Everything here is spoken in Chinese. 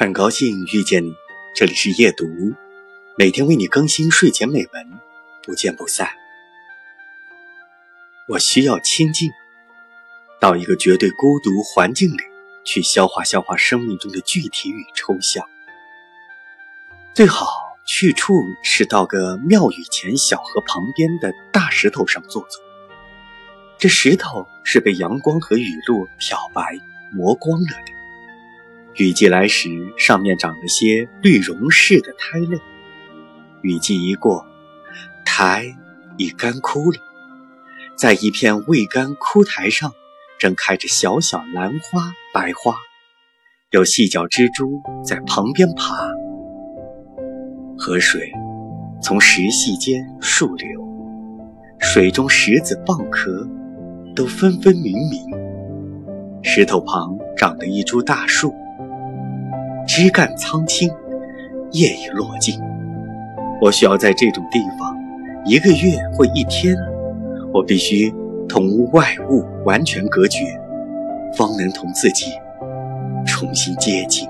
很高兴遇见你，这里是夜读，每天为你更新睡前美文，不见不散。我需要清静，到一个绝对孤独环境里去消化消化生命中的具体与抽象。最好去处是到个庙宇前小河旁边的大石头上坐坐，这石头是被阳光和雨露漂白磨光了的。雨季来时，上面长了些绿绒似的苔类。雨季一过，苔已干枯了。在一片未干枯苔上，正开着小小兰花、白花，有细脚蜘蛛在旁边爬。河水从石隙间竖流，水中石子、蚌壳都分分明明。石头旁长着一株大树。枝干苍青，叶已落尽。我需要在这种地方一个月或一天，我必须同外物完全隔绝，方能同自己重新接近。